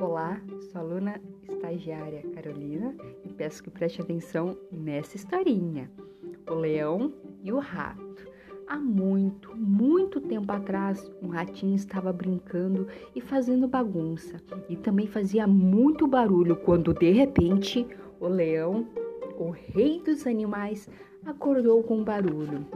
Olá, sou a aluna estagiária Carolina e peço que preste atenção nessa historinha. O leão e o rato. Há muito, muito tempo atrás, um ratinho estava brincando e fazendo bagunça e também fazia muito barulho quando de repente o leão, o rei dos animais, acordou com barulho.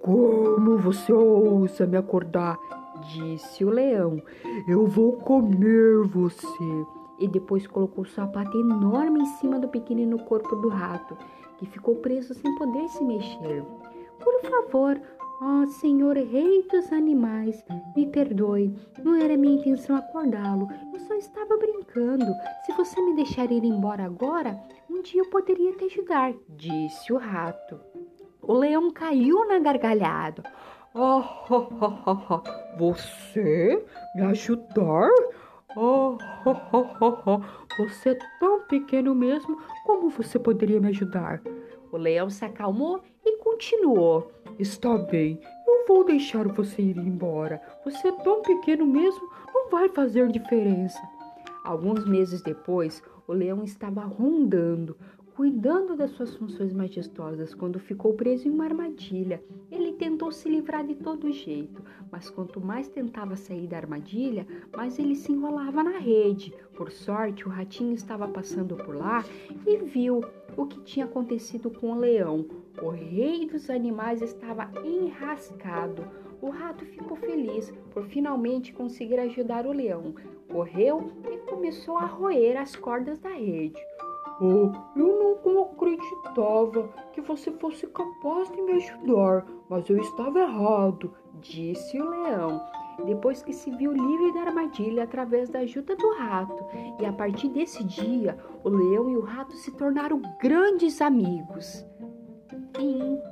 Como você ousa me acordar? Disse o leão. Eu vou comer você. E depois colocou o sapato enorme em cima do pequenino corpo do rato, que ficou preso sem poder se mexer. Por favor, ó senhor rei dos animais, me perdoe. Não era minha intenção acordá-lo. Eu só estava brincando. Se você me deixar ir embora agora, um dia eu poderia te ajudar, disse o rato. O leão caiu na gargalhada. Oh, oh, oh, oh, Você me ajudar? Oh, oh, oh, oh, oh, você é tão pequeno mesmo, como você poderia me ajudar? O leão se acalmou e continuou. Está bem, eu vou deixar você ir embora. Você é tão pequeno mesmo, não vai fazer diferença. Alguns meses depois, o leão estava rondando, cuidando das suas funções majestosas quando ficou preso em uma armadilha. Ele tentou se livrar de todo jeito, mas quanto mais tentava sair da armadilha, mais ele se enrolava na rede. Por sorte, o ratinho estava passando por lá e viu o que tinha acontecido com o leão. O rei dos animais estava enrascado. O rato ficou feliz por finalmente conseguir ajudar o leão. Correu e começou a roer as cordas da rede. Oh, eu não acreditava que você fosse capaz de me ajudar, mas eu estava errado, disse o leão. Depois que se viu livre da armadilha através da ajuda do rato, e a partir desse dia, o leão e o rato se tornaram grandes amigos. Fim.